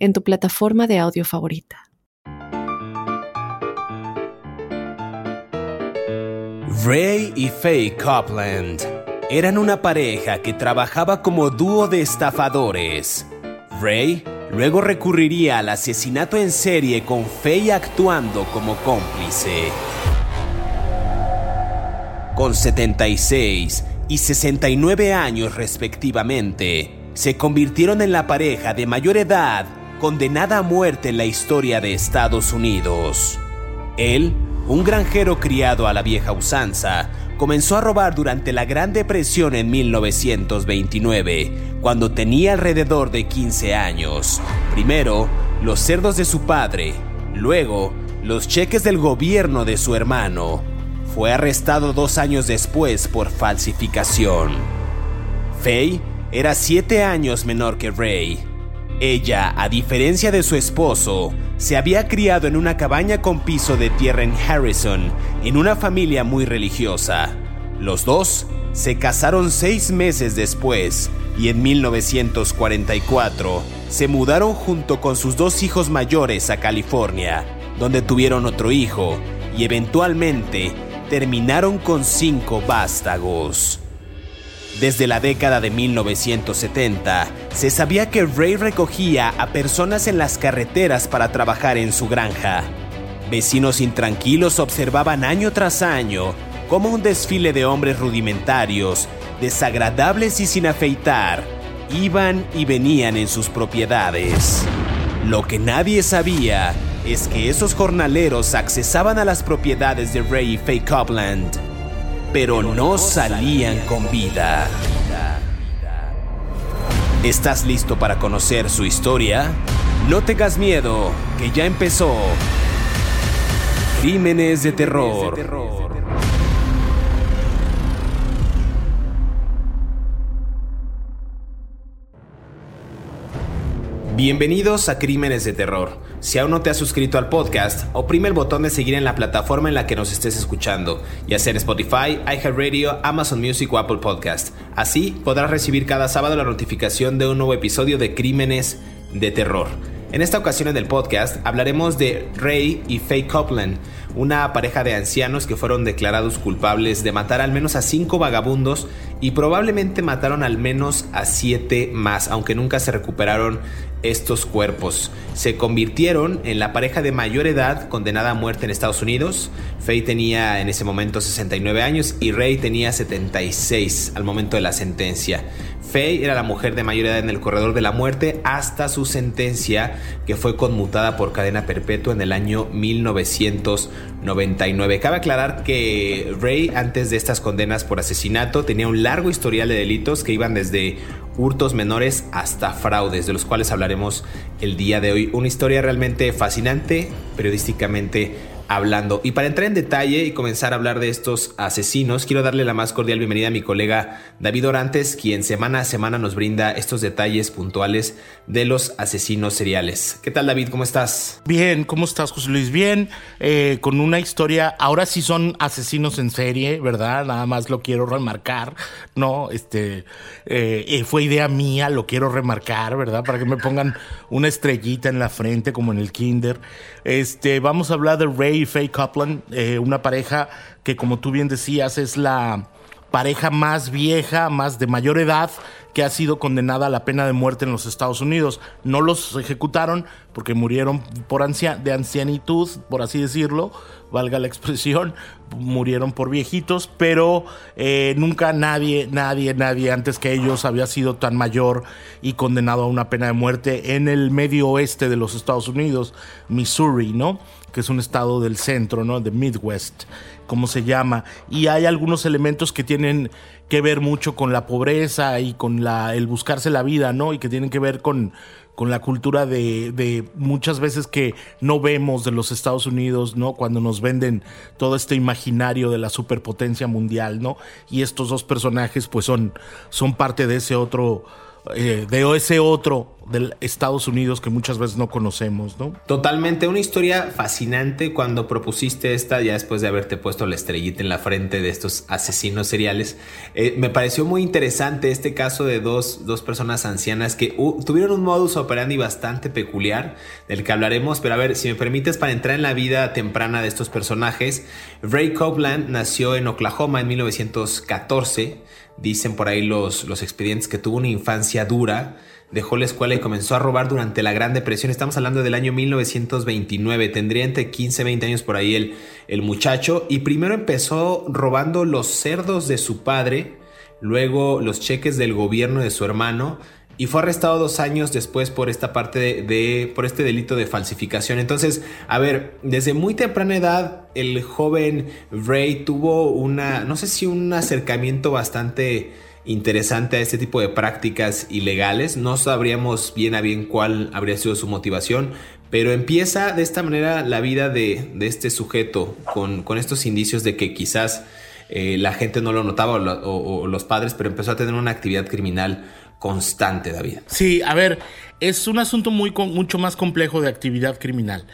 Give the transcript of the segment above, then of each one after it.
en tu plataforma de audio favorita. Ray y Faye Copland eran una pareja que trabajaba como dúo de estafadores. Ray luego recurriría al asesinato en serie con Faye actuando como cómplice. Con 76 y 69 años respectivamente, se convirtieron en la pareja de mayor edad condenada a muerte en la historia de Estados Unidos. Él, un granjero criado a la vieja usanza, comenzó a robar durante la Gran Depresión en 1929, cuando tenía alrededor de 15 años. Primero, los cerdos de su padre, luego, los cheques del gobierno de su hermano. Fue arrestado dos años después por falsificación. Faye era siete años menor que Ray ella, a diferencia de su esposo, se había criado en una cabaña con piso de tierra en Harrison, en una familia muy religiosa. Los dos se casaron seis meses después y en 1944 se mudaron junto con sus dos hijos mayores a California, donde tuvieron otro hijo y eventualmente terminaron con cinco vástagos. Desde la década de 1970, se sabía que Ray recogía a personas en las carreteras para trabajar en su granja. Vecinos intranquilos observaban año tras año cómo un desfile de hombres rudimentarios, desagradables y sin afeitar, iban y venían en sus propiedades. Lo que nadie sabía es que esos jornaleros accesaban a las propiedades de Ray y Faye Copland pero no salían con vida. ¿Estás listo para conocer su historia? No tengas miedo, que ya empezó. Crímenes de terror. Bienvenidos a Crímenes de Terror. Si aún no te has suscrito al podcast, oprime el botón de seguir en la plataforma en la que nos estés escuchando, ya sea en Spotify, iHeartRadio, Amazon Music o Apple Podcast. Así podrás recibir cada sábado la notificación de un nuevo episodio de Crímenes de Terror. En esta ocasión en el podcast hablaremos de Ray y Faye Copeland, una pareja de ancianos que fueron declarados culpables de matar al menos a cinco vagabundos y probablemente mataron al menos a siete más, aunque nunca se recuperaron estos cuerpos. Se convirtieron en la pareja de mayor edad condenada a muerte en Estados Unidos. Faye tenía en ese momento 69 años y Ray tenía 76 al momento de la sentencia. Faye era la mujer de mayor edad en el corredor de la muerte hasta su sentencia que fue conmutada por cadena perpetua en el año 1999. Cabe aclarar que Ray antes de estas condenas por asesinato tenía un largo historial de delitos que iban desde hurtos menores hasta fraudes, de los cuales hablaremos el día de hoy. Una historia realmente fascinante, periodísticamente hablando. Y para entrar en detalle y comenzar a hablar de estos asesinos, quiero darle la más cordial bienvenida a mi colega David Orantes, quien semana a semana nos brinda estos detalles puntuales de los asesinos seriales. ¿Qué tal David? ¿Cómo estás? Bien, ¿cómo estás José Luis? Bien, eh, con una historia, ahora sí son asesinos en serie, ¿verdad? Nada más lo quiero remarcar, ¿no? Este, eh, eh, fue idea mía, lo quiero remarcar, ¿verdad? Para que me pongan una estrellita en la frente como en el kinder. Este, vamos a hablar de Ray y Faye Copeland, eh, una pareja que como tú bien decías es la pareja más vieja, más de mayor edad que ha sido condenada a la pena de muerte en los Estados Unidos. No los ejecutaron porque murieron por de ancianitud, por así decirlo, valga la expresión, murieron por viejitos, pero eh, nunca nadie, nadie, nadie antes que ellos había sido tan mayor y condenado a una pena de muerte en el medio oeste de los Estados Unidos, Missouri, ¿no? Que es un estado del centro, ¿no? De Midwest, como se llama. Y hay algunos elementos que tienen que ver mucho con la pobreza y con la, el buscarse la vida, ¿no? Y que tienen que ver con, con la cultura de, de, muchas veces que no vemos de los Estados Unidos, ¿no? Cuando nos venden todo este imaginario de la superpotencia mundial, ¿no? Y estos dos personajes pues son, son parte de ese otro eh, de ese otro de Estados Unidos que muchas veces no conocemos, ¿no? Totalmente, una historia fascinante cuando propusiste esta, ya después de haberte puesto la estrellita en la frente de estos asesinos seriales. Eh, me pareció muy interesante este caso de dos, dos personas ancianas que tuvieron un modus operandi bastante peculiar, del que hablaremos, pero a ver, si me permites, para entrar en la vida temprana de estos personajes, Ray Copeland nació en Oklahoma en 1914 Dicen por ahí los, los expedientes que tuvo una infancia dura, dejó la escuela y comenzó a robar durante la Gran Depresión. Estamos hablando del año 1929, tendría entre 15 y 20 años por ahí el, el muchacho. Y primero empezó robando los cerdos de su padre, luego los cheques del gobierno de su hermano y fue arrestado dos años después por esta parte de, por este delito de falsificación. Entonces, a ver, desde muy temprana edad el joven Ray tuvo una, no sé si un acercamiento bastante interesante a este tipo de prácticas ilegales. No sabríamos bien a bien cuál habría sido su motivación, pero empieza de esta manera la vida de, este sujeto con, con, estos indicios de que quizás eh, la gente no lo notaba o los padres, pero empezó a tener una actividad criminal constante, David. Sí, a ver, es un asunto muy, mucho más complejo de actividad criminal.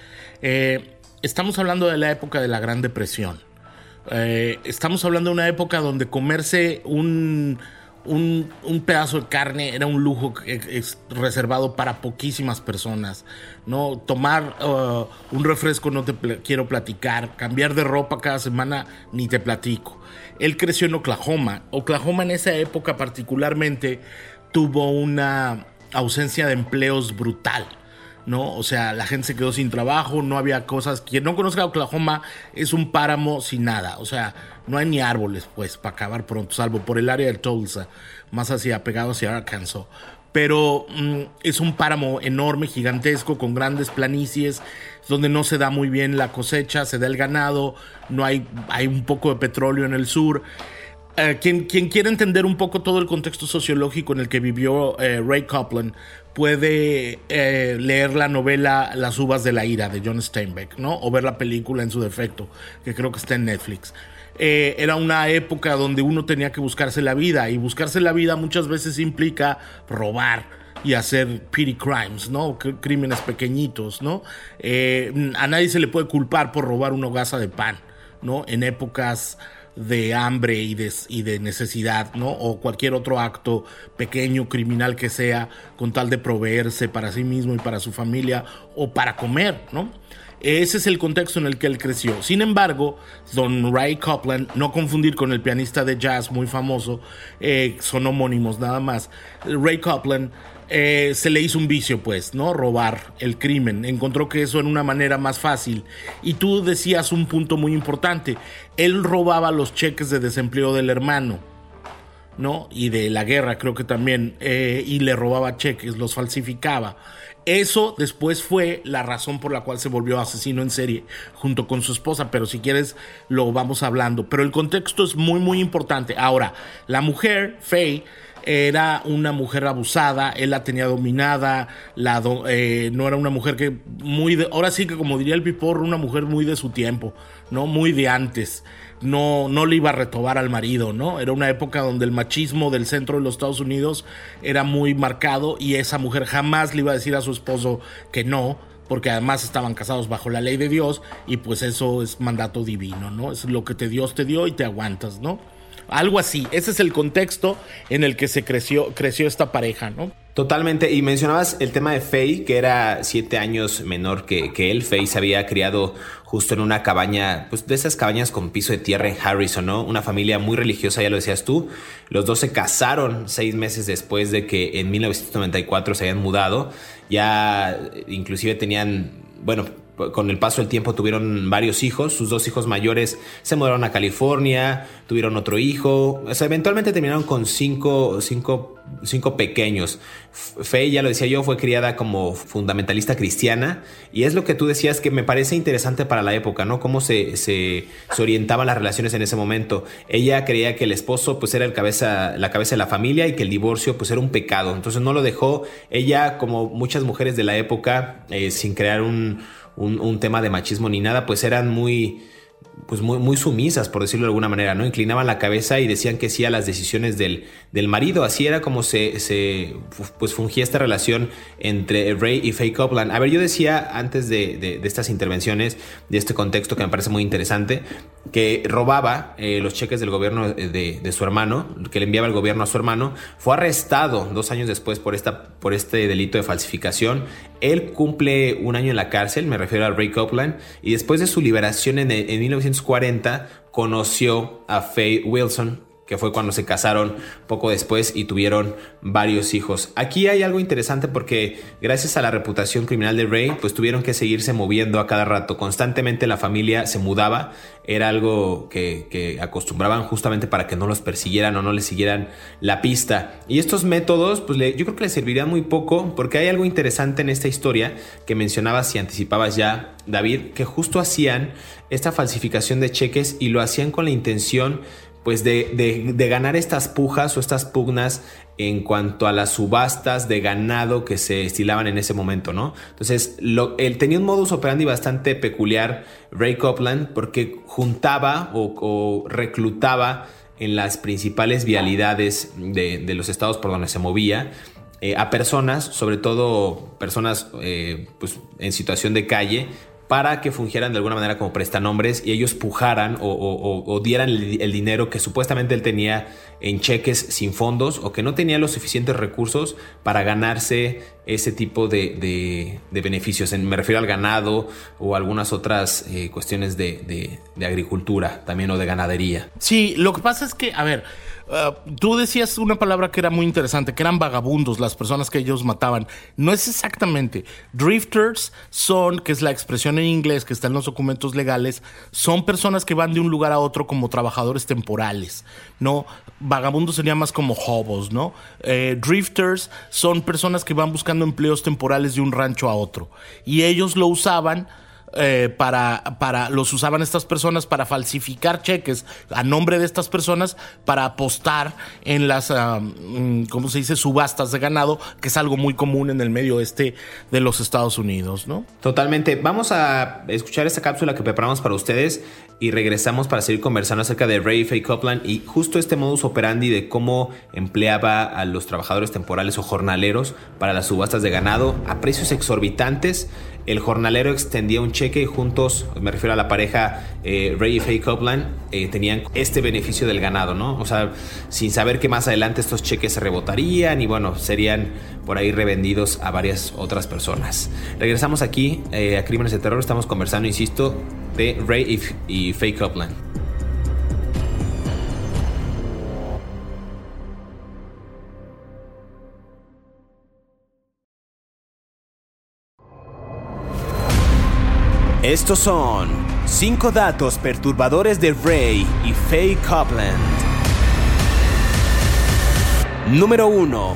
Eh, estamos hablando de la época de la Gran Depresión. Eh, estamos hablando de una época donde comerse un, un, pedazo de carne era un lujo reservado para poquísimas personas. ¿no? Tomar uh, un refresco no te quiero platicar, cambiar de ropa cada semana ni te platico. Él creció en Oklahoma. Oklahoma en esa época particularmente tuvo una ausencia de empleos brutal. ¿no? O sea, la gente se quedó sin trabajo, no había cosas. Quien no conozca Oklahoma es un páramo sin nada. O sea, no hay ni árboles, pues, para acabar pronto, salvo por el área del Tulsa, más hacia pegado hacia Arkansas. Pero mm, es un páramo enorme, gigantesco, con grandes planicies, donde no se da muy bien la cosecha, se da el ganado, no hay, hay un poco de petróleo en el sur. Eh, quien, quien quiere entender un poco todo el contexto sociológico en el que vivió eh, Ray Copland puede eh, leer la novela Las uvas de la ira de John Steinbeck, ¿no? O ver la película en su defecto, que creo que está en Netflix. era una época donde uno tenía que buscarse la vida y buscarse la vida muchas veces implica robar y hacer petty crimes, ¿no? Crímenes pequeñitos, ¿no? a nadie se le puede culpar por robar una hogaza de pan, ¿no? En épocas de hambre y de, necesidad, ¿no? O cualquier otro acto pequeño, criminal que sea, con tal de proveerse para sí mismo y para su familia o para comer, ¿no? Ese es el contexto en el que él creció. Sin embargo, Don Ray Copland, no confundir con el pianista de jazz muy famoso, eh, son homónimos nada más. Ray Copland eh, se le hizo un vicio, pues, ¿no? Robar el crimen. Encontró que eso era una manera más fácil. Y tú decías un punto muy importante. Él robaba los cheques de desempleo del hermano, ¿no? Y de la guerra, creo que también. Eh, y le robaba cheques, los falsificaba. Eso después fue la razón por la cual se volvió asesino en serie junto con su esposa, pero si quieres lo vamos hablando. Pero el contexto es muy, muy importante. Ahora, la mujer, Faye, era una mujer abusada, él la tenía dominada, la eh, no era una mujer que muy de, ahora sí que como diría el Pipor, una mujer muy de su tiempo, ¿no? Muy de antes. No, no le iba a retobar al marido, ¿no? Era una época donde el machismo del centro de los Estados Unidos era muy marcado y esa mujer jamás le iba a decir a su esposo que no, porque además estaban casados bajo la ley de Dios y pues eso es mandato divino, ¿no? Es lo que te Dios te dio y te aguantas, ¿no? Algo así. Ese es el contexto en el que se creció, creció esta pareja, ¿no? Totalmente. Y mencionabas el tema de Faye, que era siete años menor que, él. Faye se había criado justo en una cabaña, pues de esas cabañas con piso de tierra en Harrison, ¿no? Una familia muy religiosa, ya lo decías tú. Los dos se casaron seis meses después de que en 1994 se habían mudado. Ya inclusive tenían, bueno, con el paso del tiempo tuvieron varios hijos, sus dos hijos mayores se mudaron a California, tuvieron otro hijo, o sea, eventualmente terminaron con cinco, cinco cinco pequeños. Faye, ya lo decía yo, fue criada como fundamentalista cristiana y es lo que tú decías que me parece interesante para la época, ¿no? Cómo se, se, orientaban las relaciones en ese momento. Ella creía que el esposo pues era el cabeza, la cabeza de la familia y que el divorcio pues era un pecado. Entonces no lo dejó. Ella, como muchas mujeres de la época, eh, sin crear un, un tema de machismo ni nada, pues eran muy pues muy, sumisas, por decirlo de alguna manera, ¿no? Inclinaban la cabeza y decían que sí a las decisiones del, del marido. Así era como se, se, pues fungía esta relación entre Ray y Faye Copeland. A ver, yo decía antes de, de, estas intervenciones, de este contexto que me parece muy interesante, que robaba eh, los cheques del gobierno de, de, su hermano, que le enviaba el gobierno a su hermano, fue arrestado dos años después por, esta, por este delito de falsificación. Él cumple un año en la cárcel, me refiero a Ray Copeland, y después de su liberación en, en 1940 conoció a Faye Wilson, que fue cuando se casaron poco después y tuvieron varios hijos. Aquí hay algo interesante porque gracias a la reputación criminal de Ray, pues tuvieron que seguirse moviendo a cada rato. Constantemente la familia se mudaba, era algo que, acostumbraban justamente para que no los persiguieran o no les siguieran la pista. Y estos métodos, pues yo creo que les servirían muy poco porque hay algo interesante en esta historia que mencionabas y anticipabas ya, David, que justo hacían esta falsificación de cheques y lo hacían con la intención pues de, ganar estas pujas o estas pugnas en cuanto a las subastas de ganado que se estilaban en ese momento, ¿no? Entonces, él tenía un modus operandi bastante peculiar, Ray Copland, porque juntaba o, reclutaba en las principales vialidades de, los estados por donde se movía eh, a personas, sobre todo personas eh, pues, en situación de calle, para que fungieran de alguna manera como prestanombres y ellos pujaran o, dieran el, dinero que supuestamente él tenía en cheques sin fondos o que no tenía los suficientes recursos para ganarse ese tipo de, beneficios. me refiero al ganado o algunas otras eh, cuestiones de, de agricultura también o de ganadería. Sí, lo que pasa es que, a ver, Ah, tú decías una palabra que era muy interesante, que eran vagabundos las personas que ellos mataban. No es exactamente. Drifters son, que es la expresión en inglés que está en los documentos legales, son personas que van de un lugar a otro como trabajadores temporales. No, vagabundos sería más como hobos, ¿no? Eh, drifters son personas que van buscando empleos temporales de un rancho a otro. Y ellos lo usaban eh, para, para, los usaban estas personas para falsificar cheques a nombre de estas personas para apostar en las, mm, ¿cómo se dice?, subastas de ganado, que es algo muy común en el medio oeste de los Estados Unidos, ¿no? Totalmente. Vamos a escuchar esta cápsula que preparamos para ustedes y regresamos para seguir conversando acerca de Ray Faye Copeland y justo este modus operandi de cómo empleaba a los trabajadores temporales o jornaleros para las subastas de ganado a precios exorbitantes el jornalero extendía un cheque y juntos, me refiero a la pareja eh, Ray y Faye eh, tenían este beneficio del ganado, ¿no? O sea, sin saber que más adelante estos cheques se rebotarían y bueno, serían por ahí revendidos a varias otras personas. Regresamos aquí eh, a Crímenes de Terror, estamos conversando, insisto, de Ray y, y Faye Copeland. Estos son 5 datos perturbadores de Ray y Faye Copeland. Número 1.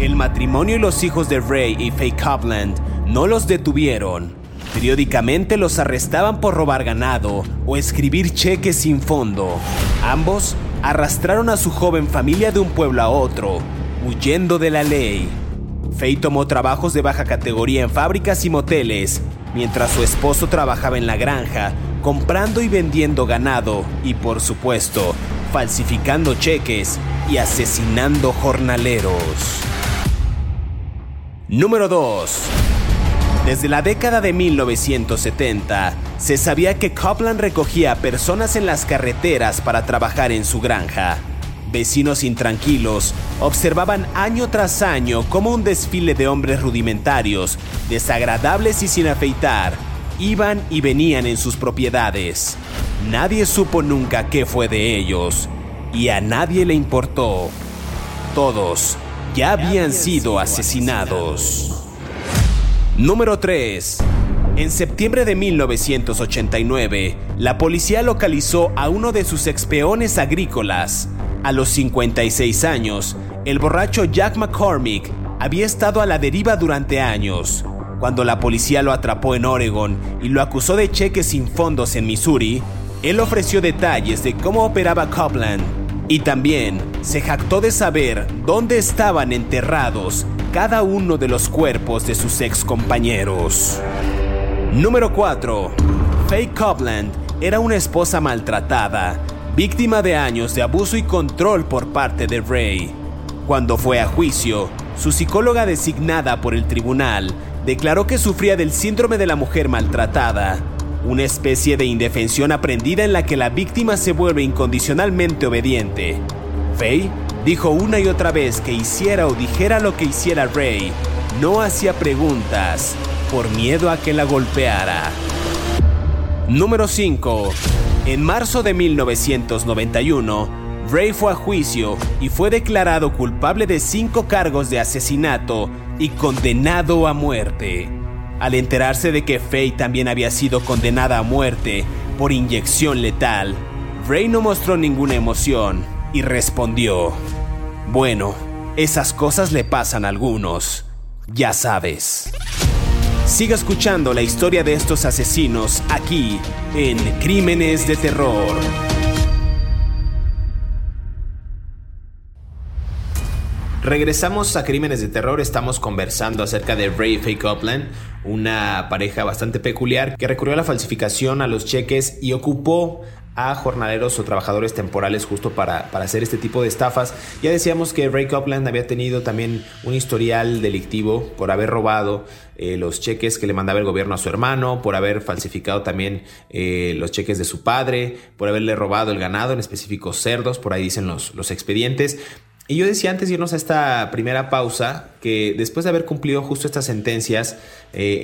El matrimonio y los hijos de Ray y Faye Copeland no los detuvieron. Periódicamente los arrestaban por robar ganado o escribir cheques sin fondo. Ambos arrastraron a su joven familia de un pueblo a otro, huyendo de la ley. Faye tomó trabajos de baja categoría en fábricas y moteles mientras su esposo trabajaba en la granja, comprando y vendiendo ganado y por supuesto, falsificando cheques y asesinando jornaleros. Número 2. Desde la década de 1970, se sabía que Copland recogía personas en las carreteras para trabajar en su granja. Vecinos intranquilos observaban año tras año como un desfile de hombres rudimentarios, desagradables y sin afeitar, iban y venían en sus propiedades. Nadie supo nunca qué fue de ellos, y a nadie le importó. Todos ya habían sido asesinados. Número 3. En septiembre de 1989, la policía localizó a uno de sus expeones agrícolas, a los 56 años, El borracho Jack McCormick había estado a la deriva durante años. Cuando la policía lo atrapó en Oregon y lo acusó de cheques sin fondos en Missouri, él ofreció detalles de cómo operaba Copland y también se jactó de saber dónde estaban enterrados cada uno de los cuerpos de sus ex compañeros. Número 4. Faye Copland era una esposa maltratada, víctima de años de abuso y control por parte de Ray. Cuando fue a juicio, su psicóloga designada por el tribunal declaró que sufría del síndrome de la mujer maltratada, una especie de indefensión aprendida en la que la víctima se vuelve incondicionalmente obediente. Faye dijo una y otra vez que hiciera o dijera lo que hiciera Ray, no hacía preguntas por miedo a que la golpeara. Número 5. En marzo de 1991, Ray fue a juicio y fue declarado culpable de cinco cargos de asesinato y condenado a muerte. Al enterarse de que Faye también había sido condenada a muerte por inyección letal, Ray no mostró ninguna emoción y respondió, bueno, esas cosas le pasan a algunos, ya sabes. Siga escuchando la historia de estos asesinos aquí en Crímenes de Terror. Regresamos a Crímenes de Terror, estamos conversando acerca de Ray Faye Copeland, una pareja bastante peculiar que recurrió a la falsificación a los cheques y ocupó a jornaleros o trabajadores temporales justo para, para, hacer este tipo de estafas. Ya decíamos que Ray Copeland había tenido también un historial delictivo por haber robado eh, los cheques que le mandaba el gobierno a su hermano, por haber falsificado también eh, los cheques de su padre, por haberle robado el ganado, en específico cerdos, por ahí dicen los, los expedientes. Y yo decía antes de irnos a esta primera pausa que después de haber cumplido justo estas sentencias eh,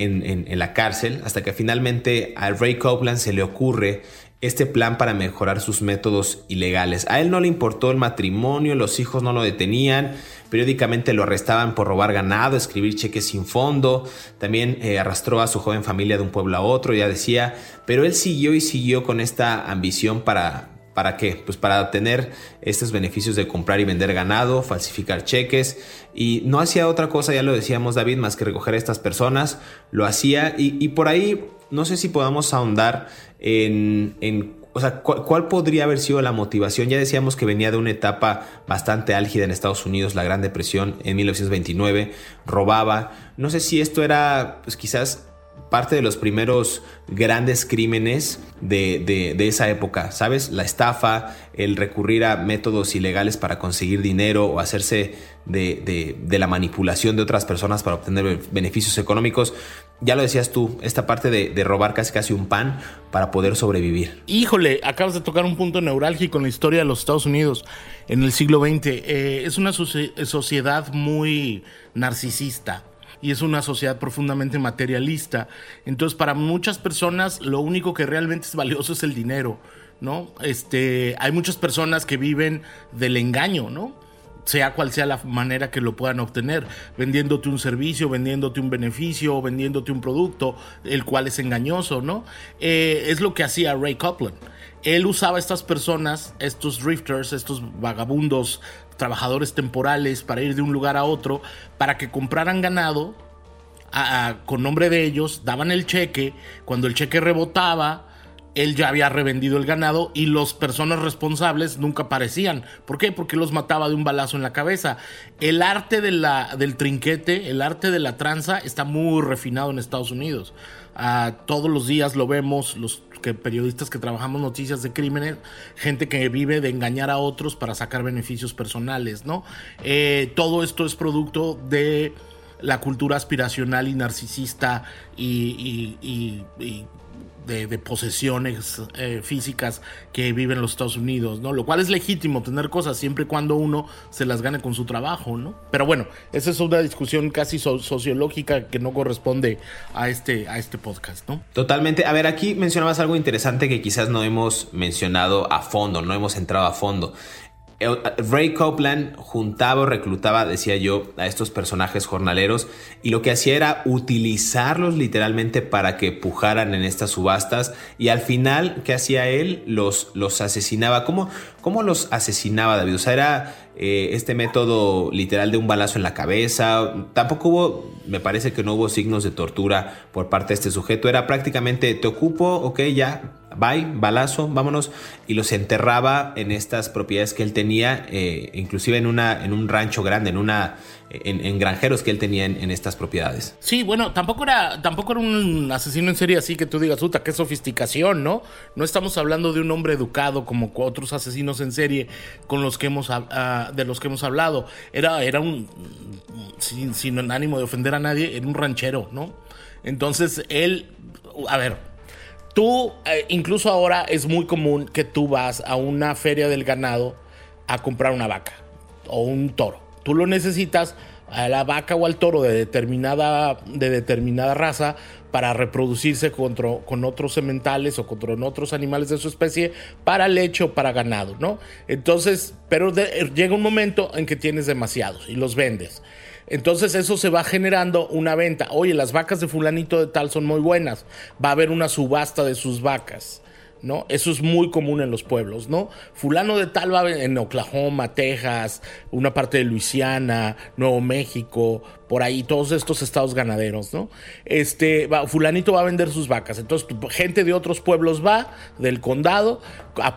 en, la cárcel, hasta que finalmente a Ray Copeland se le ocurre este plan para mejorar sus métodos ilegales. A él no le importó el matrimonio, los hijos no lo detenían, periódicamente lo arrestaban por robar ganado, escribir cheques sin fondo, también eh, arrastró a su joven familia de un pueblo a otro, ya decía, pero él siguió y siguió con esta ambición para ¿Para qué? Pues para obtener estos beneficios de comprar y vender ganado, falsificar cheques y no hacía otra cosa, ya lo decíamos David, más que recoger a estas personas, lo hacía y, por ahí no sé si podamos ahondar en, o sea, ¿cuál, podría haber sido la motivación? Ya decíamos que venía de una etapa bastante álgida en Estados Unidos, la Gran Depresión en 1929, robaba, no sé si esto era pues quizás parte de los primeros grandes crímenes de, esa época, ¿sabes? La estafa, el recurrir a métodos ilegales para conseguir dinero o hacerse de, la manipulación de otras personas para obtener beneficios económicos. Ya lo decías tú, esta parte de, robar casi casi un pan para poder sobrevivir. Híjole, acabas de tocar un punto neurálgico en la historia de los Estados Unidos en el siglo XX. Eh, es una sociedad muy narcisista y es una sociedad profundamente materialista. Entonces, para muchas personas lo único que realmente es valioso es el dinero, ¿no? Este, hay muchas personas que viven del engaño, ¿no? sea cual sea la manera que lo puedan obtener, vendiéndote un servicio, vendiéndote un beneficio, vendiéndote un producto, el cual es engañoso, ¿no? Eh, es lo que hacía Ray Copeland. Él usaba a estas personas, estos drifters, estos vagabundos trabajadores temporales para ir de un lugar a otro, para que compraran ganado con nombre de ellos, daban el cheque, cuando el cheque rebotaba, él ya había revendido el ganado y las personas responsables nunca aparecían. ¿Por qué? Porque los mataba de un balazo en la cabeza. El arte del trinquete, el arte de la tranza está muy refinado en Estados Unidos. Ah, todos los días lo vemos, los que periodistas que trabajamos noticias de crímenes, gente que vive de engañar a otros para sacar beneficios personales, ¿no? Eh, todo esto es producto de la cultura aspiracional y narcisista y, de, posesiones eh, físicas que viven en los Estados Unidos, ¿no? Lo cual es legítimo tener cosas siempre y cuando uno se las gane con su trabajo, ¿no? Pero bueno, esa es una discusión casi sociológica que no corresponde a este, a este podcast, ¿no? Totalmente. A ver, aquí mencionabas algo interesante que quizás no hemos mencionado a fondo, no hemos entrado a fondo. Ray Copeland juntaba o reclutaba, decía yo, a estos personajes jornaleros y lo que hacía era utilizarlos literalmente para que pujaran en estas subastas y al final, ¿qué hacía él? Los, los asesinaba. ¿Cómo, ¿Cómo los asesinaba David? O sea, era eh, este método literal de un balazo en la cabeza. Tampoco hubo, me parece que no hubo signos de tortura por parte de este sujeto. Era prácticamente, te ocupo, ok, ya, bye, balazo, vámonos. Y los enterraba en estas propiedades que él tenía, eh, inclusive en, una, en un rancho grande, en una en, granjeros que él tenía en, estas propiedades. Sí, bueno, tampoco era, tampoco era un asesino en serie así que tú digas, puta, qué sofisticación, ¿no? No estamos hablando de un hombre educado como otros asesinos en serie con los que hemos, ah, de los que hemos hablado. Era, era un, sin, sin ánimo de ofender a nadie, era un ranchero, ¿no? Entonces él, a ver, tú, eh, incluso ahora es muy común que tú vas a una feria del ganado a comprar una vaca o un toro Tú lo necesitas a la vaca o al toro de determinada, de determinada raza para reproducirse contra, con otros sementales o contra otros animales de su especie para leche o para ganado, ¿no? Entonces, pero llega un momento en que tienes demasiados y los vendes. Entonces eso se va generando una venta. Oye, las vacas de fulanito de tal son muy buenas. Va a haber una subasta de sus vacas. ¿no? Eso es muy común en los pueblos, ¿no? Fulano de tal va en Oklahoma, Texas, una parte de Luisiana, Nuevo México, por ahí, todos estos estados ganaderos, ¿no? Este, fulanito va a vender sus vacas. Entonces, gente de otros pueblos va, del condado,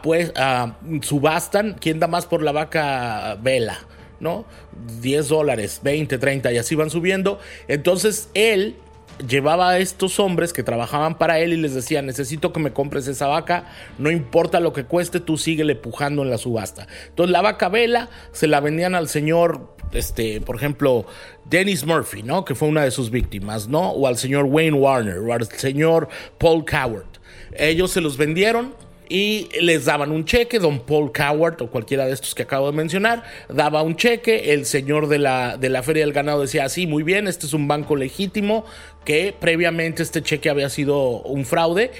pues, a, subastan, ¿quién da más por la vaca vela? ¿No? 10 dólares, 20, 30 y así van subiendo. Entonces él llevaba a estos hombres que trabajaban para él y les decía, necesito que me compres esa vaca, no importa lo que cueste, tú síguele pujando en la subasta. Entonces la vaca vela se la vendían al señor, este, por ejemplo, Dennis Murphy, ¿no? Que fue una de sus víctimas, ¿no? O al señor Wayne Warner, o al señor Paul Coward. Ellos se los vendieron y les daban un cheque, don Paul Coward o cualquiera de estos que acabo de mencionar, daba un cheque, el señor de la, de la Feria del Ganado decía, sí, muy bien, este es un banco legítimo, que previamente este cheque había sido un fraude,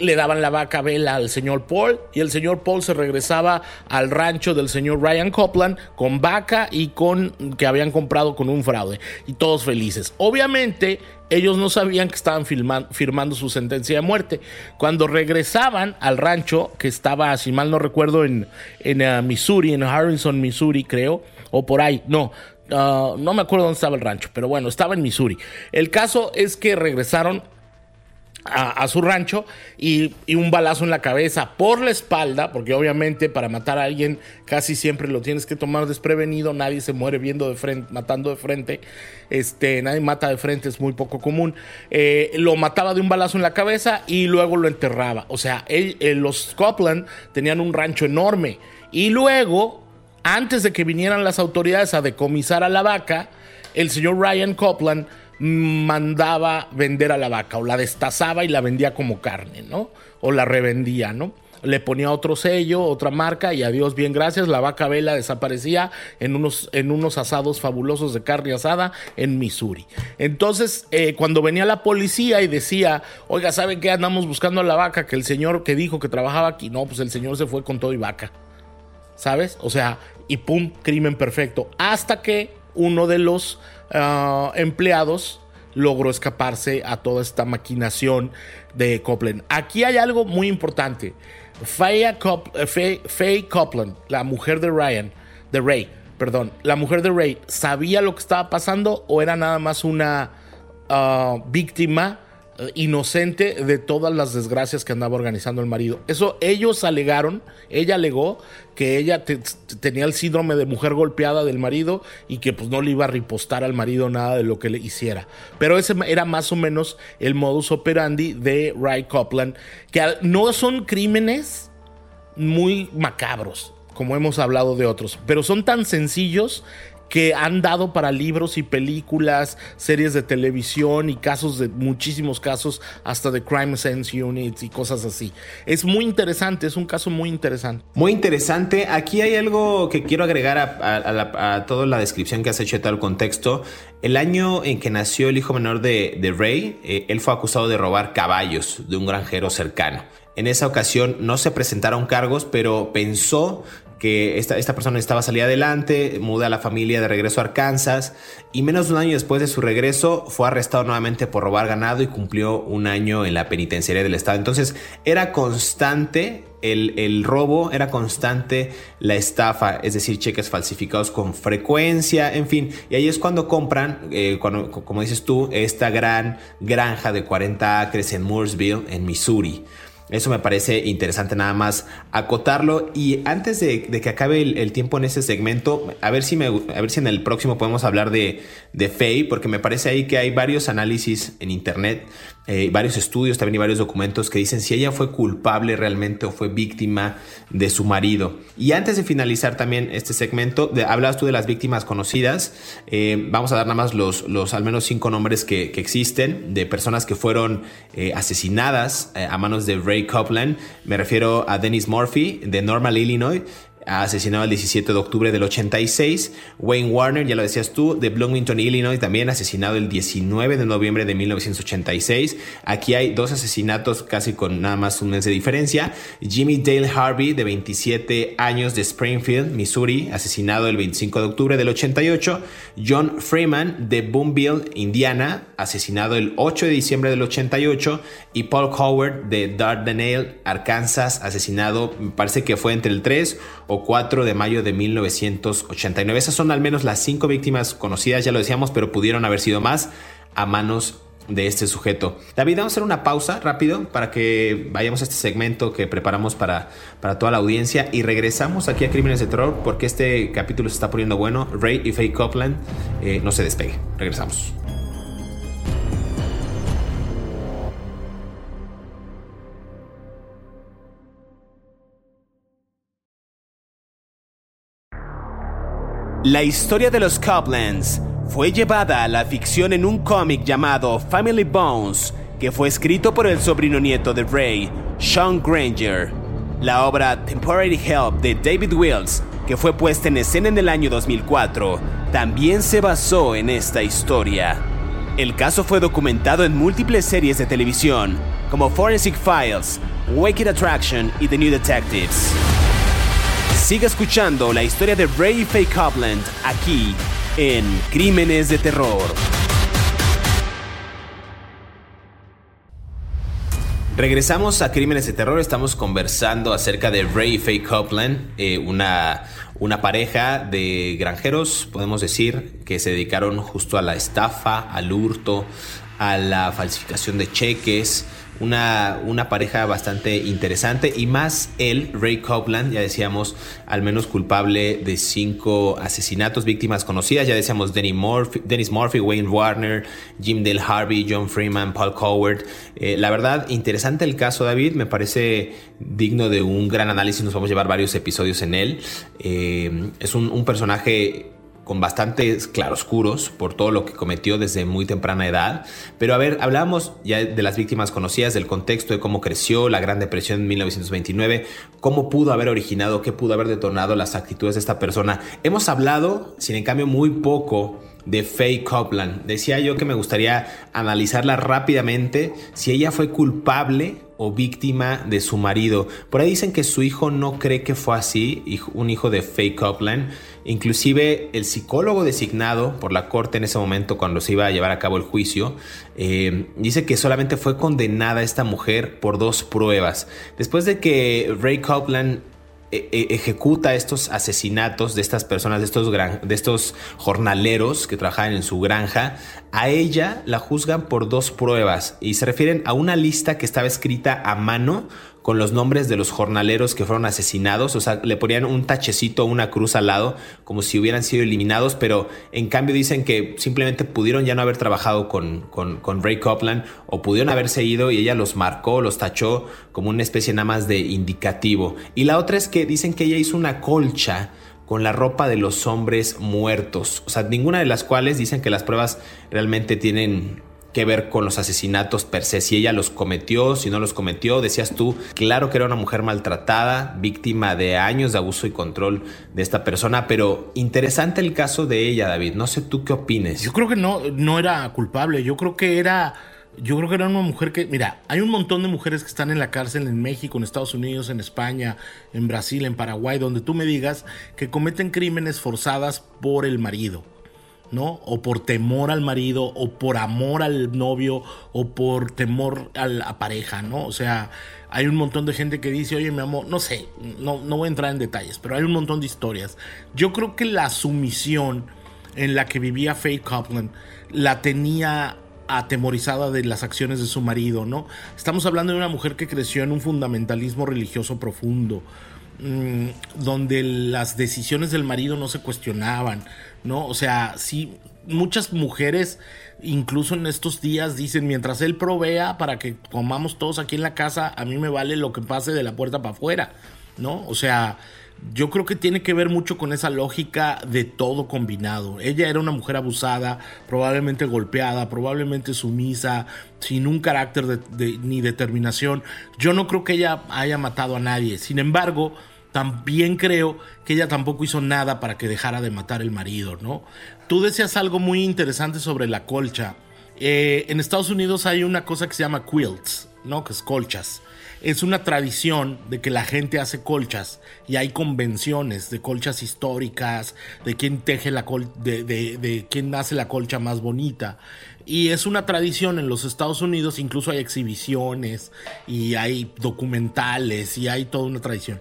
le daban la vaca vela al señor Paul y el señor Paul se regresaba al rancho del señor Ryan Copland con vaca y con que habían comprado con un fraude y todos felices. Obviamente ellos no sabían que estaban firmando su sentencia de muerte. Cuando regresaban al rancho, que estaba, si mal no recuerdo, en, en uh, Missouri, en Harrison, Missouri, creo, o por ahí, no, uh, no me acuerdo dónde estaba el rancho, pero bueno, estaba en Missouri. El caso es que regresaron a, su rancho y, un balazo en la cabeza por la espalda, porque obviamente para matar a alguien casi siempre lo tienes que tomar desprevenido, nadie se muere viendo de frente, matando de frente, este, nadie mata de frente, es muy poco común. Eh, lo mataba de un balazo en la cabeza y luego lo enterraba. O sea, eh, los Scotland tenían un rancho enorme y luego, antes de que vinieran las autoridades a decomisar a la vaca, el señor Ryan Copland mandaba vender a la vaca o la destazaba y la vendía como carne, ¿no? O la revendía, ¿no? Le ponía otro sello, otra marca y adiós, bien gracias, la vaca vela desaparecía en unos, en unos asados fabulosos de carne asada en Missouri. Entonces, eh, cuando venía la policía y decía, oiga, ¿saben qué? Andamos buscando a la vaca que el señor que dijo que trabajaba aquí, no, pues el señor se fue con todo y vaca. ¿Sabes? O sea, y pum, crimen perfecto. Hasta que uno de los Ah, empleados logró escaparse a toda esta maquinación de Copland. Aquí hay algo muy importante. Faye, Copland, la mujer de Ryan, de Ray, perdón, la mujer de Ray, ¿sabía lo que estaba pasando o era nada más una ah, víctima? Eh, inocente de todas las desgracias que andaba organizando el marido. Eso ellos alegaron, ella alegó que ella tenía el síndrome de mujer golpeada del marido y que pues no le iba a ripostar al marido nada de lo que le hiciera. Pero ese era más o menos el modus operandi de Ray Copland, que no son crímenes muy macabros como hemos hablado de otros, pero son tan sencillos que han dado para libros y películas, series de televisión y casos de muchísimos casos, hasta de Crime Sense Units y cosas así. Es muy interesante, es un caso muy interesante. Muy interesante. Aquí hay algo que quiero agregar a, toda la descripción que has hecho de tal contexto. El año en que nació el hijo menor de, Ray, eh, él fue acusado de robar caballos de un granjero cercano. En esa ocasión no se presentaron cargos, pero pensó que esta, esta persona estaba salir adelante, muda a la familia de regreso a Arkansas y menos de un año después de su regreso fue arrestado nuevamente por robar ganado y cumplió un año en la penitenciaria del estado. Entonces era constante el, robo, era constante la estafa, es decir, cheques falsificados con frecuencia, en fin. Y ahí es cuando compran, eh, cuando, como dices tú, esta gran granja de 40 acres en Mooresville, en Missouri. Eso me parece interesante nada más acotarlo. Y antes de, que acabe el, tiempo en este segmento, a ver si, a ver si en el próximo podemos hablar de, de Faye, porque me parece ahí que hay varios análisis en internet eh, varios estudios también y varios documentos que dicen si ella fue culpable realmente o fue víctima de su marido. Y antes de finalizar también este segmento, de, hablabas tú de las víctimas conocidas. Eh, vamos a dar nada más los, los al menos cinco nombres que, existen de personas que fueron eh, asesinadas a manos de Ray Copeland. Me refiero a Dennis Murphy de Normal, Illinois asesinado el 17 de octubre del 86. Wayne Warner, ya lo decías tú, de Bloomington, Illinois, también asesinado el 19 de noviembre de 1986. Aquí hay dos asesinatos casi con nada más un mes de diferencia. Jimmy Dale Harvey, de 27 años, de Springfield, Missouri, asesinado el 25 de octubre del 88. John Freeman, de Boonville, Indiana, asesinado el 8 de diciembre del 88. Y Paul Howard, de Dardanelle, Arkansas, asesinado, parece que fue entre el 3 o 4 de mayo de 1989. Esas son al menos las cinco víctimas conocidas, ya lo decíamos, pero pudieron haber sido más a manos de este sujeto. David, vamos a hacer una pausa rápido para que vayamos a este segmento que preparamos para, para toda la audiencia y regresamos aquí a Crímenes de Terror porque este capítulo se está poniendo bueno. Ray y Faye Copeland eh, no se despegue. Regresamos. La historia de los Coplands fue llevada a la ficción en un cómic llamado Family Bones, que fue escrito por el sobrino nieto de Ray, Sean Granger. La obra Temporary Help de David Wills, que fue puesta en escena en el año 2004, también se basó en esta historia. El caso fue documentado en múltiples series de televisión, como Forensic Files, Wicked Attraction y The New Detectives. Sigue escuchando la historia de Ray Faye Copland aquí en Crímenes de Terror. Regresamos a Crímenes de Terror, estamos conversando acerca de Ray Faye Copeland, eh, una, una pareja de granjeros, podemos decir, que se dedicaron justo a la estafa, al hurto, a la falsificación de cheques, una, una pareja bastante interesante y más él, Ray Copeland, ya decíamos, al menos culpable de cinco asesinatos, víctimas conocidas, ya decíamos Dennis Murphy, Wayne Warner, Jim Dale Harvey, John Freeman, Paul Coward. Eh, la verdad, interesante el caso, David, me parece digno de un gran análisis, nos vamos a llevar varios episodios en él. Eh, es un personaje con bastantes claroscuros por todo lo que cometió desde muy temprana edad. Pero a ver, hablábamos ya de las víctimas conocidas, del contexto de cómo creció la Gran Depresión en 1929, cómo pudo haber originado, qué pudo haber detonado las actitudes de esta persona. Hemos hablado, sin en cambio, muy poco de Faye Copeland. Decía yo que me gustaría analizarla rápidamente si ella fue culpable o víctima de su marido. Por ahí dicen que su hijo no cree que fue así, un hijo de Faye Copeland. Inclusive el psicólogo designado por la corte en ese momento cuando se iba a llevar a cabo el juicio, eh, dice que solamente fue condenada esta mujer por dos pruebas. Después de que Ray Copeland ejecuta estos asesinatos de estas personas, de estos, de estos jornaleros que trabajaban en su granja, a ella la juzgan por dos pruebas y se refieren a una lista que estaba escrita a mano con los nombres de los jornaleros que fueron asesinados, o sea, le ponían un tachecito o una cruz al lado, como si hubieran sido eliminados, pero en cambio dicen que simplemente pudieron ya no haber trabajado con, con, Ray Copland o pudieron haberse ido y ella los marcó, los tachó como una especie nada más de indicativo. Y la otra es que dicen que ella hizo una colcha con la ropa de los hombres muertos, o sea, ninguna de las cuales dicen que las pruebas realmente tienen que ver con los asesinatos per se, si ella los cometió, si no los cometió, decías tú, claro que era una mujer maltratada, víctima de años de abuso y control de esta persona, pero interesante el caso de ella, David, no sé tú qué opines. Yo creo que no, no era culpable, yo creo que era yo creo que era una mujer que, mira, hay un montón de mujeres que están en la cárcel en México, en Estados Unidos, en España, en Brasil, en Paraguay, donde tú me digas que cometen crímenes forzadas por el marido, ¿no? O por temor al marido, o por amor al novio, o por temor a la pareja, ¿no? O sea, hay un montón de gente que dice, oye, mi amor, no sé, no, no voy a entrar en detalles, pero hay un montón de historias. Yo creo que la sumisión en la que vivía Faye Copeland la tenía atemorizada de las acciones de su marido, ¿no? Estamos hablando de una mujer que creció en un fundamentalismo religioso profundo, mmm, donde las decisiones del marido no se cuestionaban, ¿no? O sea, sí, muchas mujeres, incluso en estos días, dicen, mientras él provea para que comamos todos aquí en la casa, a mí me vale lo que pase de la puerta para afuera, ¿no? O sea, yo creo que tiene que ver mucho con esa lógica de todo combinado. Ella era una mujer abusada, probablemente golpeada, probablemente sumisa, sin un carácter de, ni determinación. Yo no creo que ella haya matado a nadie. Sin embargo, también creo que ella tampoco hizo nada para que dejara de matar el marido, ¿no? Tú decías algo muy interesante sobre la colcha. Eh, en Estados Unidos hay una cosa que se llama quilts, ¿no? Que es colchas es una tradición de que la gente hace colchas y hay convenciones de colchas históricas, de quién teje la col de, de, de quién hace la colcha más bonita. Y es una tradición en los Estados Unidos, incluso hay exhibiciones y hay documentales y hay toda una tradición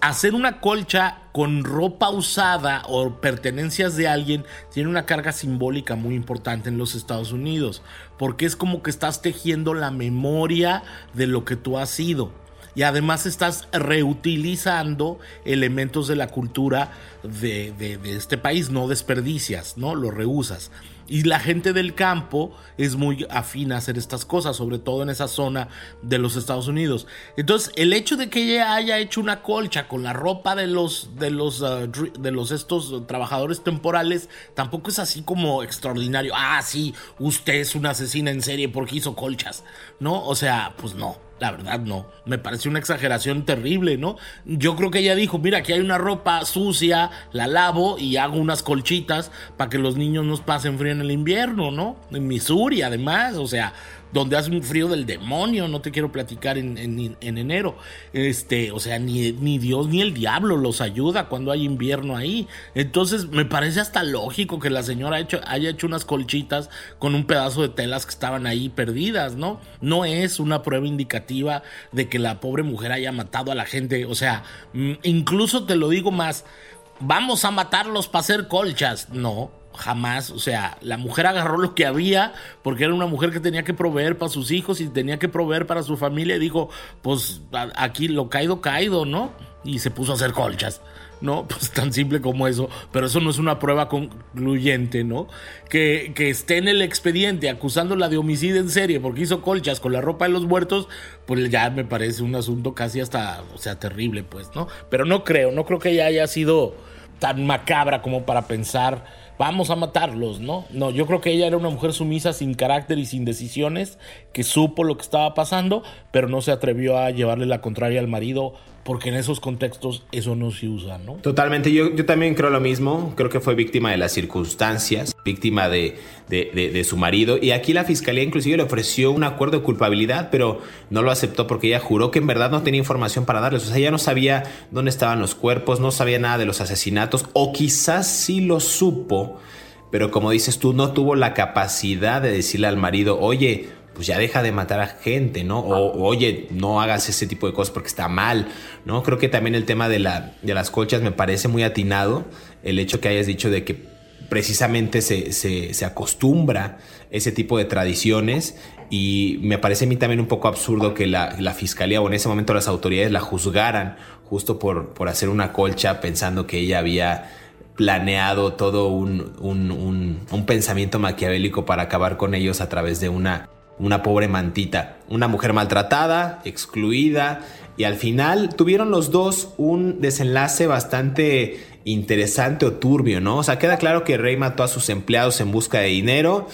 hacer una colcha con ropa usada o pertenencias de alguien tiene una carga simbólica muy importante en los Estados Unidos, porque es como que estás tejiendo la memoria de lo que tú has sido. Y además estás reutilizando elementos de la cultura de, este país, no desperdicias, ¿no? Lo reusas. Y la gente del campo es muy afín a hacer estas cosas, sobre todo en esa zona de los Estados Unidos. Entonces, el hecho de que ella haya hecho una colcha con la ropa de los de los uh, de los estos trabajadores temporales tampoco es así como extraordinario. Ah, sí, usted es una asesina en serie porque hizo colchas, ¿no? O sea, pues no. La verdad no, me parece una exageración terrible, ¿no? Yo creo que ella dijo, mira, aquí hay una ropa sucia, la lavo y hago unas colchitas para que los niños nos pasen frío en el invierno, ¿no? En Missouri, además, o sea, donde hace un frío del demonio, no te quiero platicar en, en, en enero. Este, o sea, ni, ni, Dios ni el diablo los ayuda cuando hay invierno ahí. Entonces, me parece hasta lógico que la señora haya hecho, haya hecho unas colchitas con un pedazo de telas que estaban ahí perdidas, ¿no? No es una prueba indicativa de que la pobre mujer haya matado a la gente. O sea, mm, incluso te lo digo más, vamos a matarlos para hacer colchas. No, jamás, o sea, la mujer agarró lo que había porque era una mujer que tenía que proveer para sus hijos y tenía que proveer para su familia y dijo, pues aquí lo caído, caído, ¿no? Y se puso a hacer colchas. ¿no? Pues tan simple como eso, pero eso no es una prueba concluyente, ¿no? Que, que, esté en el expediente acusándola de homicidio en serie porque hizo colchas con la ropa de los muertos, pues ya me parece un asunto casi hasta, o sea, terrible, pues, ¿no? Pero no creo, no creo que ella haya sido tan macabra como para pensar vamos a matarlos, ¿no? No, yo creo que ella era una mujer sumisa, sin carácter y sin decisiones, que supo lo que estaba pasando, pero no se atrevió a llevarle la contraria al marido porque en esos contextos eso no se usa, ¿no? Totalmente, yo, yo también creo lo mismo, creo que fue víctima de las circunstancias, víctima de, de, de, su marido, y aquí la fiscalía inclusive le ofreció un acuerdo de culpabilidad, pero no lo aceptó porque ella juró que en verdad no tenía información para darles, o sea, ella no sabía dónde estaban los cuerpos, no sabía nada de los asesinatos, o quizás sí lo supo, pero como dices tú, no tuvo la capacidad de decirle al marido, oye, pues ya deja de matar a gente, ¿no? O, oye, no hagas ese tipo de cosas porque está mal, ¿no? Creo que también el tema de, la, de las colchas me parece muy atinado, el hecho que hayas dicho de que precisamente se, se, se, acostumbra ese tipo de tradiciones y me parece a mí también un poco absurdo que la, la, fiscalía o en ese momento las autoridades la juzgaran justo por, por hacer una colcha pensando que ella había planeado todo un, un, un, un pensamiento maquiavélico para acabar con ellos a través de una una pobre mantita, una mujer maltratada, excluida, y al final tuvieron los dos un desenlace bastante interesante o turbio, ¿no? O sea, queda claro que Rey mató a sus empleados en busca de dinero,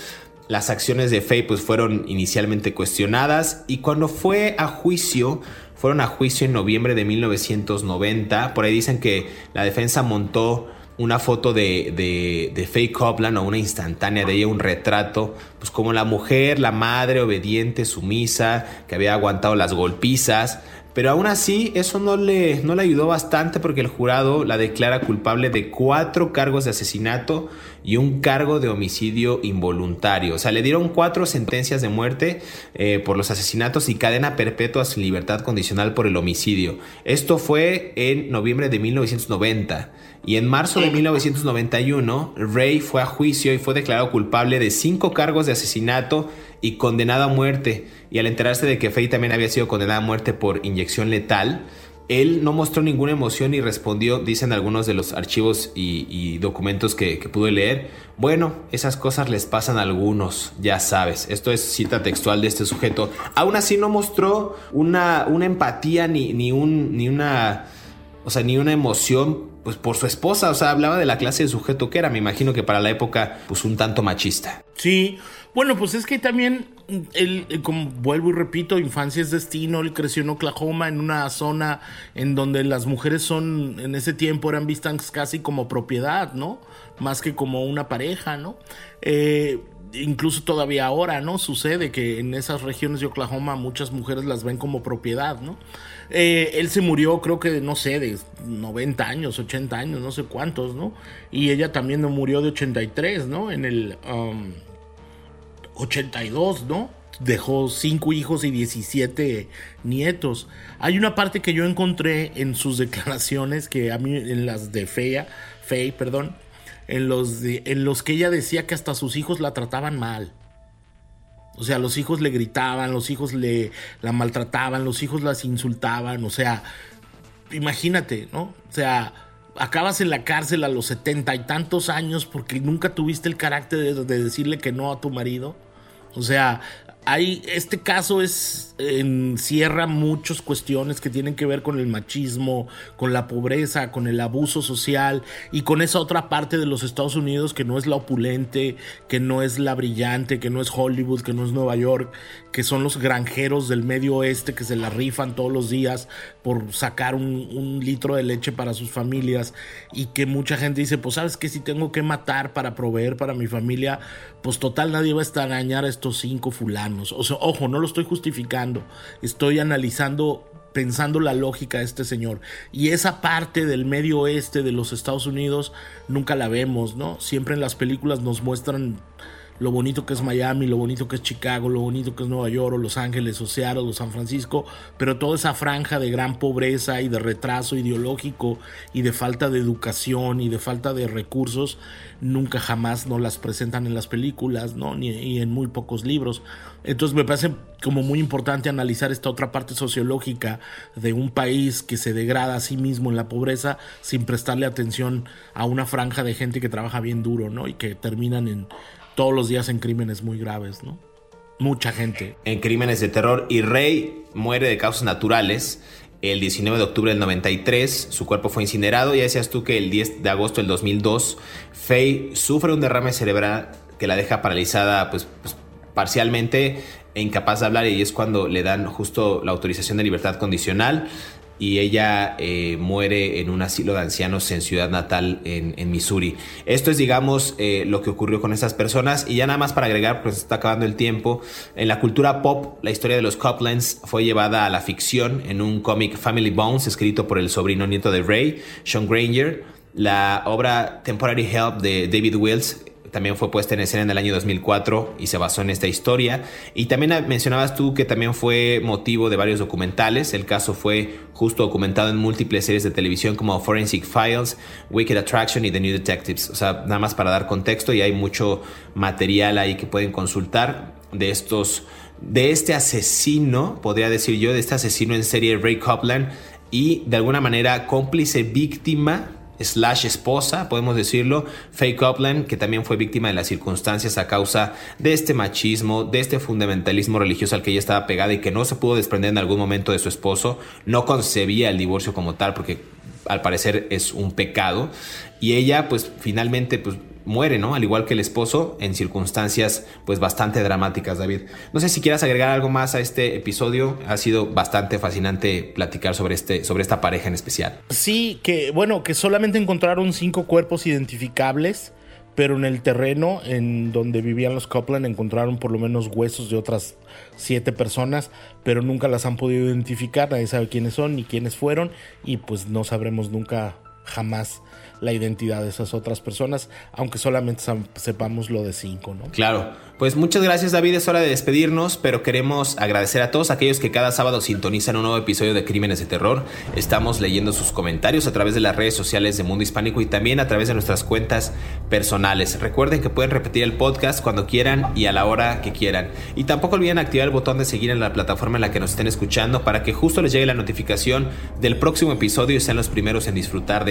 las acciones de Faye pues fueron inicialmente cuestionadas y cuando fue a juicio, fueron a juicio en noviembre de 1990, por ahí dicen que la defensa montó una foto de, de, de Faye Copland o una instantánea de ella, un retrato, pues como la mujer, la madre obediente, sumisa, que había aguantado las golpizas, pero aún así, eso no le, no le ayudó bastante porque el jurado la declara culpable de cuatro cargos de asesinato y un cargo de homicidio involuntario. O sea, le dieron cuatro sentencias de muerte eh, por los asesinatos y cadena perpetua sin libertad condicional por el homicidio. Esto fue en noviembre de 1990. Y en marzo de 1991, Ray fue a juicio y fue declarado culpable de cinco cargos de asesinato y condenado a muerte. Y al enterarse de que Faye también había sido condenada a muerte por inyección letal, él no mostró ninguna emoción y respondió, dicen algunos de los archivos y, documentos que, pude leer, bueno, esas cosas les pasan a algunos, ya sabes. Esto es cita textual de este sujeto. Aún así no mostró una, una empatía ni, ni, un, ni una... O sea, ni una emoción pues por su esposa, o sea, hablaba de la clase de sujeto que era, me imagino que para la época pues un tanto machista. Sí, bueno, pues es que también él, eh, como vuelvo y repito, infancia es destino, él creció en Oklahoma, en una zona en donde las mujeres son, en ese tiempo eran vistas casi como propiedad, ¿no? Más que como una pareja, ¿no? Eh, incluso todavía ahora, ¿no? Sucede que en esas regiones de Oklahoma muchas mujeres las ven como propiedad, ¿no? Eh, él se murió, creo que, no sé, de 90 años, 80 años, no sé cuántos, ¿no? Y ella también murió de 83, ¿no? En el 82, um, ¿no? Dejó 5 hijos y 17 nietos. Hay una parte que yo encontré en sus declaraciones, que a mí, en las de Fea, Fey, perdón, en los, en los que ella decía que hasta sus hijos la trataban mal. O sea, los hijos le gritaban, los hijos le la maltrataban, los hijos las insultaban, o sea, imagínate, ¿no? O sea, acabas en la cárcel a los setenta y tantos años porque nunca tuviste el carácter de, de, decirle que no a tu marido. O sea, hay, este caso es, encierra muchas cuestiones que tienen que ver con el machismo, con la pobreza, con el abuso social y con esa otra parte de los Estados Unidos que no es la opulente, que no es la brillante, que no es Hollywood, que no es Nueva York, que son los granjeros del medio oeste que se la rifan todos los días por sacar un, litro de leche para sus familias y que mucha gente dice, pues sabes que si tengo que matar para proveer para mi familia, pues total nadie va a extrañar a estos cinco fulanos. O sea, ojo, no lo estoy justificando, estoy analizando pensando la lógica de este señor. Y esa parte del medio oeste de los Estados Unidos nunca la vemos, ¿no? Siempre en las películas nos muestran lo bonito que es Miami, lo bonito que es Chicago, lo bonito que es Nueva York, o Los Ángeles, o Seattle, o San Francisco, pero toda esa franja de gran pobreza y de retraso ideológico y de falta de educación y de falta de recursos, nunca jamás nos las presentan en las películas, ¿no? Ni y en muy pocos libros. Entonces me parece como muy importante analizar esta otra parte sociológica de un país que se degrada a sí mismo en la pobreza sin prestarle atención a una franja de gente que trabaja bien duro, ¿no? Y que terminan en todos los días en crímenes muy graves, ¿no? Mucha gente. En crímenes de terror. Y Rey muere de causas naturales el 19 de octubre del 93. Su cuerpo fue incinerado. Ya decías tú que el 10 de agosto del 2002, Faye sufre un derrame cerebral que la deja paralizada pues, pues parcialmente e incapaz de hablar y es cuando le dan justo la autorización de libertad condicional y ella eh, muere en un asilo de ancianos en ciudad natal en, Missouri. Esto es, digamos, eh, lo que ocurrió con estas personas. Y ya nada más para agregar, pues está acabando el tiempo. En la cultura pop, la historia de los Coplands fue llevada a la ficción en un cómic Family Bones, escrito por el sobrino nieto de Ray, Sean Granger. La obra Temporary Help de David Wills también fue puesta en escena en el año 2004 y se basó en esta historia. Y también mencionabas tú que también fue motivo de varios documentales. El caso fue justo documentado en múltiples series de televisión como Forensic Files, Wicked Attraction y The New Detectives. O sea, nada más para dar contexto y hay mucho material ahí que pueden consultar de estos, de este asesino, podría decir yo, de este asesino en serie Ray Copland y de alguna manera cómplice víctima slash esposa, podemos decirlo, Faye Copeland, que también fue víctima de las circunstancias a causa de este machismo, de este fundamentalismo religioso al que ella estaba pegada y que no se pudo desprender en algún momento de su esposo, no concebía el divorcio como tal porque al parecer es un pecado. Y ella pues finalmente pues muere, ¿no? Al igual que el esposo, en circunstancias pues bastante dramáticas, David. No sé si quieras agregar algo más a este episodio. Ha sido bastante fascinante platicar sobre, este, sobre esta pareja en especial. Sí, que bueno, que solamente encontraron cinco cuerpos identificables, pero en el terreno en donde vivían los Copland encontraron por lo menos huesos de otras siete personas, pero nunca las han podido identificar, nadie sabe quiénes son ni quiénes fueron y pues no sabremos nunca jamás la identidad de esas otras personas, aunque solamente sepamos lo de cinco, ¿no? Claro. Pues muchas gracias David, es hora de despedirnos, pero queremos agradecer a todos aquellos que cada sábado sintonizan un nuevo episodio de Crímenes de Terror. Estamos leyendo sus comentarios a través de las redes sociales de Mundo Hispánico y también a través de nuestras cuentas personales. Recuerden que pueden repetir el podcast cuando quieran y a la hora que quieran. Y tampoco olviden activar el botón de seguir en la plataforma en la que nos estén escuchando para que justo les llegue la notificación del próximo episodio y sean los primeros en disfrutar